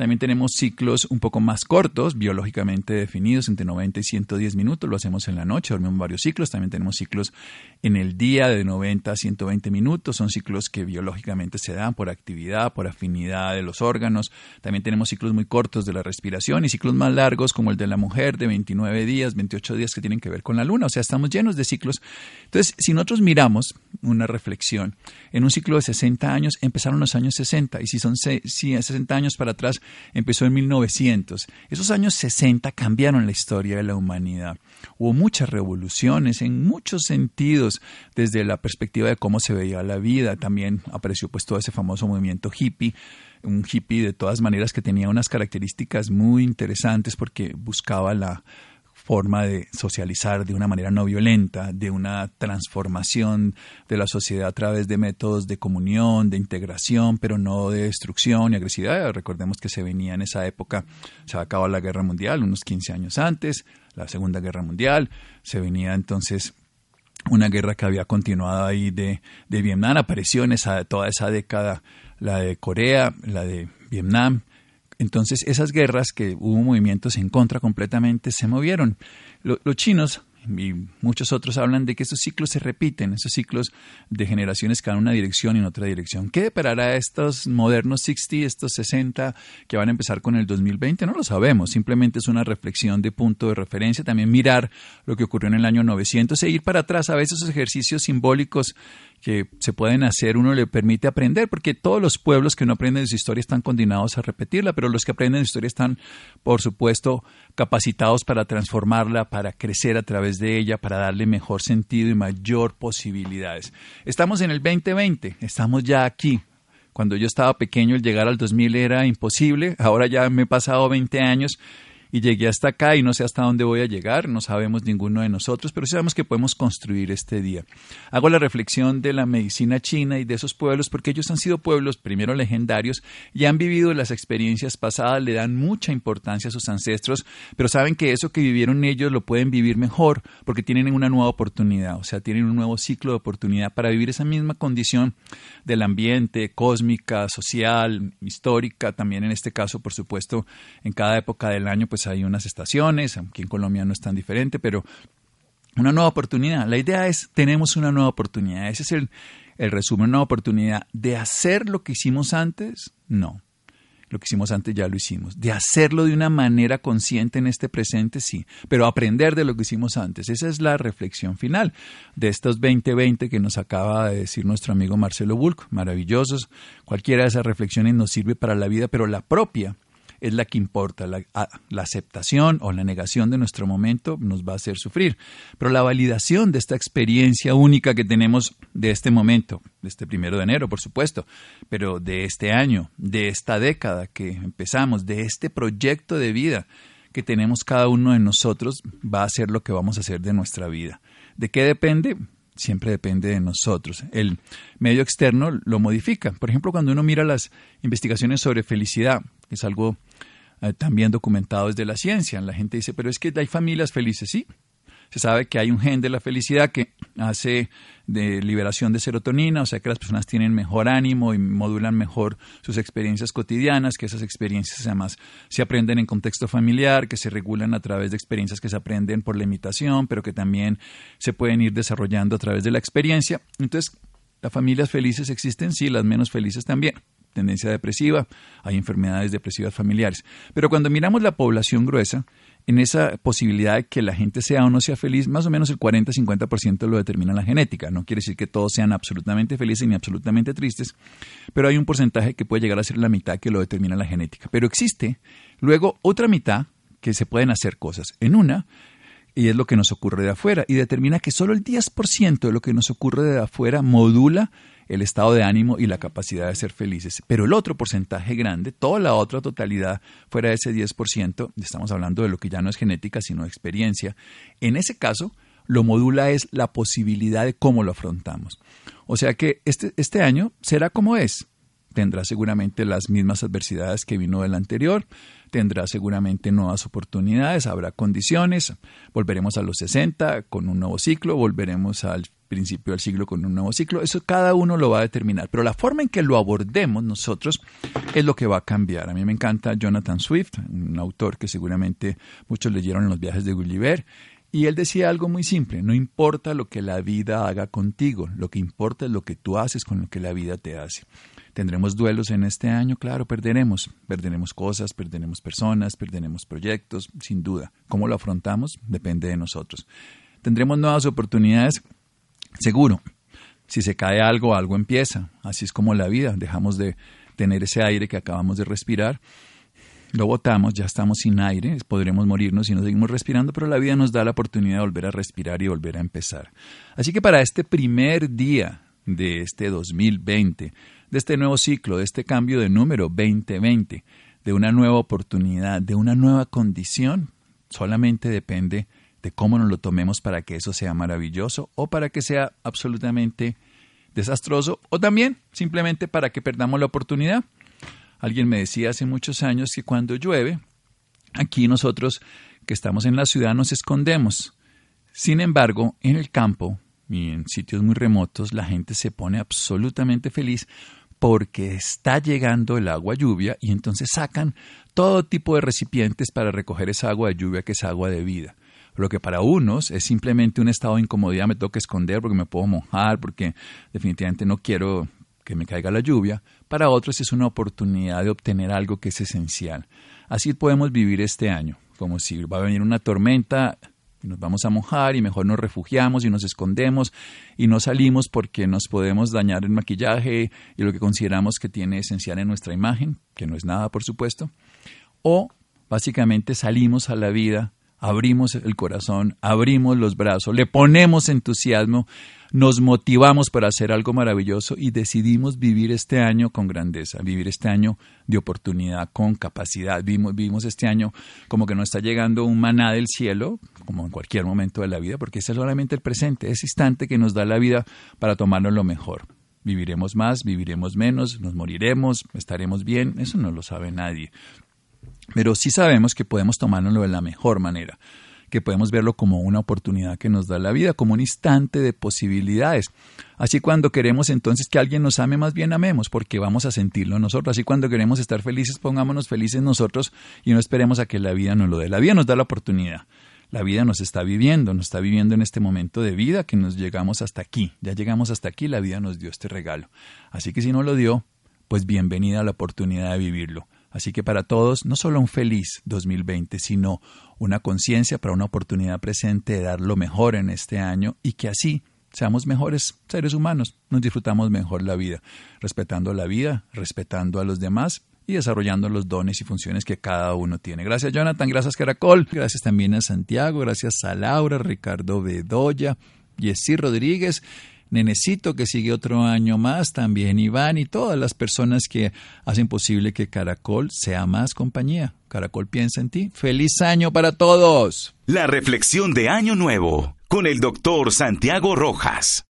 También tenemos ciclos un poco más cortos, biológicamente definidos, entre 90 y 110 minutos. Lo hacemos en la noche, dormimos varios ciclos. También tenemos ciclos en el día de 90 a 120 minutos. Son ciclos que biológicamente se dan por actividad, por afinidad de los órganos. También tenemos ciclos muy cortos de la respiración y ciclos más largos como el de la mujer de 29 días, 28 días que tienen que ver con la luna. O sea, estamos llenos de ciclos. Entonces, si nosotros miramos una reflexión, en un ciclo de 60 años empezaron los años 60 y si son 60 años para atrás empezó en 1900. Esos años 60 cambiaron la historia de la humanidad. Hubo muchas revoluciones en muchos sentidos, desde la perspectiva de cómo se veía la vida. También apareció pues todo ese famoso movimiento hippie un hippie de todas maneras que tenía unas características muy interesantes porque buscaba la, forma de socializar de una manera no violenta, de una transformación de la sociedad a través de métodos de comunión, de integración, pero no de destrucción y agresividad. Recordemos que se venía en esa época, se acabó la guerra mundial, unos 15 años antes, la Segunda Guerra Mundial, se venía entonces una guerra que había continuado ahí de, de Vietnam, apareció en esa, toda esa década la de Corea, la de Vietnam, entonces esas guerras que hubo movimientos en contra completamente se movieron. los chinos y muchos otros hablan de que esos ciclos se repiten, esos ciclos de generaciones que van en una dirección y en otra dirección. ¿Qué deparará estos modernos 60, estos 60 que van a empezar con el 2020? No lo sabemos, simplemente es una reflexión de punto de referencia, también mirar lo que ocurrió en el año 900 e ir para atrás a veces esos ejercicios simbólicos que se pueden hacer, uno le permite aprender, porque todos los pueblos que no aprenden de su historia están condenados a repetirla, pero los que aprenden de su historia están, por supuesto, capacitados para transformarla, para crecer a través de ella, para darle mejor sentido y mayor posibilidades. Estamos en el 2020, estamos ya aquí. Cuando yo estaba pequeño, el llegar al 2000 era imposible, ahora ya me he pasado 20 años y llegué hasta acá y no sé hasta dónde voy a llegar, no sabemos ninguno de nosotros, pero sabemos que podemos construir este día. Hago la reflexión de la medicina china y de esos pueblos porque ellos han sido pueblos primero legendarios y han vivido las experiencias pasadas, le dan mucha importancia a sus ancestros, pero saben que eso que vivieron ellos lo pueden vivir mejor porque tienen una nueva oportunidad, o sea, tienen un nuevo ciclo de oportunidad para vivir esa misma condición del ambiente, cósmica, social, histórica, también en este caso, por supuesto, en cada época del año, pues pues hay unas estaciones, aquí en Colombia no es tan diferente, pero una nueva oportunidad. La idea es, tenemos una nueva oportunidad. Ese es el, el resumen, una oportunidad. ¿De hacer lo que hicimos antes? No. Lo que hicimos antes ya lo hicimos. De hacerlo de una manera consciente en este presente, sí. Pero aprender de lo que hicimos antes. Esa es la reflexión final de estos 2020 que nos acaba de decir nuestro amigo Marcelo Bulk. Maravillosos. Cualquiera de esas reflexiones nos sirve para la vida, pero la propia es la que importa. La, aceptación o la negación de nuestro momento nos va a hacer sufrir. Pero la validación de esta experiencia única que tenemos de este momento, de este primero de enero, por supuesto, pero de este año, de esta década que empezamos, de este proyecto de vida que tenemos cada uno de nosotros, va a ser lo que vamos a hacer de nuestra vida. ¿De qué depende? Siempre depende de nosotros. El medio externo lo modifica. Por ejemplo, cuando uno mira las investigaciones sobre felicidad, es algo eh, también documentado desde la ciencia. La gente dice, pero es que hay familias felices, sí. Se sabe que hay un gen de la felicidad que hace de liberación de serotonina, o sea que las personas tienen mejor ánimo y modulan mejor sus experiencias cotidianas, que esas experiencias además se aprenden en contexto familiar, que se regulan a través de experiencias que se aprenden por la imitación, pero que también se pueden ir desarrollando a través de la experiencia. Entonces, las familias felices existen, sí, las menos felices también tendencia depresiva, hay enfermedades depresivas familiares. Pero cuando miramos la población gruesa, en esa posibilidad de que la gente sea o no sea feliz, más o menos el 40-50% lo determina la genética. No quiere decir que todos sean absolutamente felices ni absolutamente tristes, pero hay un porcentaje que puede llegar a ser la mitad que lo determina la genética. Pero existe luego otra mitad que se pueden hacer cosas. En una, y es lo que nos ocurre de afuera, y determina que solo el 10% de lo que nos ocurre de afuera modula el estado de ánimo y la capacidad de ser felices. Pero el otro porcentaje grande, toda la otra totalidad fuera de ese 10%, estamos hablando de lo que ya no es genética, sino experiencia, en ese caso lo modula es la posibilidad de cómo lo afrontamos. O sea que este, este año será como es. Tendrá seguramente las mismas adversidades que vino del anterior, tendrá seguramente nuevas oportunidades, habrá condiciones, volveremos a los 60 con un nuevo ciclo, volveremos al principio del siglo con un nuevo ciclo. Eso cada uno lo va a determinar, pero la forma en que lo abordemos nosotros es lo que va a cambiar. A mí me encanta Jonathan Swift, un autor que seguramente muchos leyeron en los viajes de Gulliver, y él decía algo muy simple, no importa lo que la vida haga contigo, lo que importa es lo que tú haces con lo que la vida te hace. ¿Tendremos duelos en este año? Claro, perderemos. Perderemos cosas, perderemos personas, perderemos proyectos, sin duda. ¿Cómo lo afrontamos? Depende de nosotros. ¿Tendremos nuevas oportunidades? Seguro, si se cae algo, algo empieza. Así es como la vida. Dejamos de tener ese aire que acabamos de respirar. Lo botamos, ya estamos sin aire, podremos morirnos si no seguimos respirando, pero la vida nos da la oportunidad de volver a respirar y volver a empezar. Así que para este primer día de este 2020, de este nuevo ciclo, de este cambio de número 2020, de una nueva oportunidad, de una nueva condición, solamente depende de cómo nos lo tomemos para que eso sea maravilloso o para que sea absolutamente desastroso o también simplemente para que perdamos la oportunidad. Alguien me decía hace muchos años que cuando llueve, aquí nosotros que estamos en la ciudad nos escondemos. Sin embargo, en el campo y en sitios muy remotos la gente se pone absolutamente feliz porque está llegando el agua lluvia y entonces sacan todo tipo de recipientes para recoger esa agua de lluvia que es agua de vida. Lo que para unos es simplemente un estado de incomodidad, me tengo que esconder porque me puedo mojar, porque definitivamente no quiero que me caiga la lluvia, para otros es una oportunidad de obtener algo que es esencial. Así podemos vivir este año, como si va a venir una tormenta, nos vamos a mojar y mejor nos refugiamos y nos escondemos y no salimos porque nos podemos dañar el maquillaje y lo que consideramos que tiene esencial en nuestra imagen, que no es nada por supuesto, o básicamente salimos a la vida abrimos el corazón, abrimos los brazos, le ponemos entusiasmo, nos motivamos para hacer algo maravilloso y decidimos vivir este año con grandeza, vivir este año de oportunidad, con capacidad. Vivimos, este año como que nos está llegando un maná del cielo, como en cualquier momento de la vida, porque es solamente el presente, ese instante que nos da la vida para tomarnos lo mejor. Viviremos más, viviremos menos, nos moriremos, estaremos bien, eso no lo sabe nadie. Pero sí sabemos que podemos tomárnoslo de la mejor manera, que podemos verlo como una oportunidad que nos da la vida, como un instante de posibilidades. Así cuando queremos entonces que alguien nos ame, más bien amemos, porque vamos a sentirlo nosotros. Así cuando queremos estar felices, pongámonos felices nosotros y no esperemos a que la vida nos lo dé. La vida nos da la oportunidad. La vida nos está viviendo, nos está viviendo en este momento de vida que nos llegamos hasta aquí. Ya llegamos hasta aquí, la vida nos dio este regalo. Así que si no lo dio, pues bienvenida a la oportunidad de vivirlo. Así que para todos, no solo un feliz 2020, sino una conciencia para una oportunidad presente de dar lo mejor en este año y que así seamos mejores seres humanos, nos disfrutamos mejor la vida, respetando la vida, respetando a los demás y desarrollando los dones y funciones que cada uno tiene. Gracias Jonathan, gracias Caracol, gracias también a Santiago, gracias a Laura, Ricardo Bedoya, Jessy Rodríguez Nenecito que sigue otro año más, también Iván y todas las personas que hacen posible que Caracol sea más compañía. Caracol piensa en ti. Feliz año para todos. La reflexión de Año Nuevo con el doctor Santiago Rojas.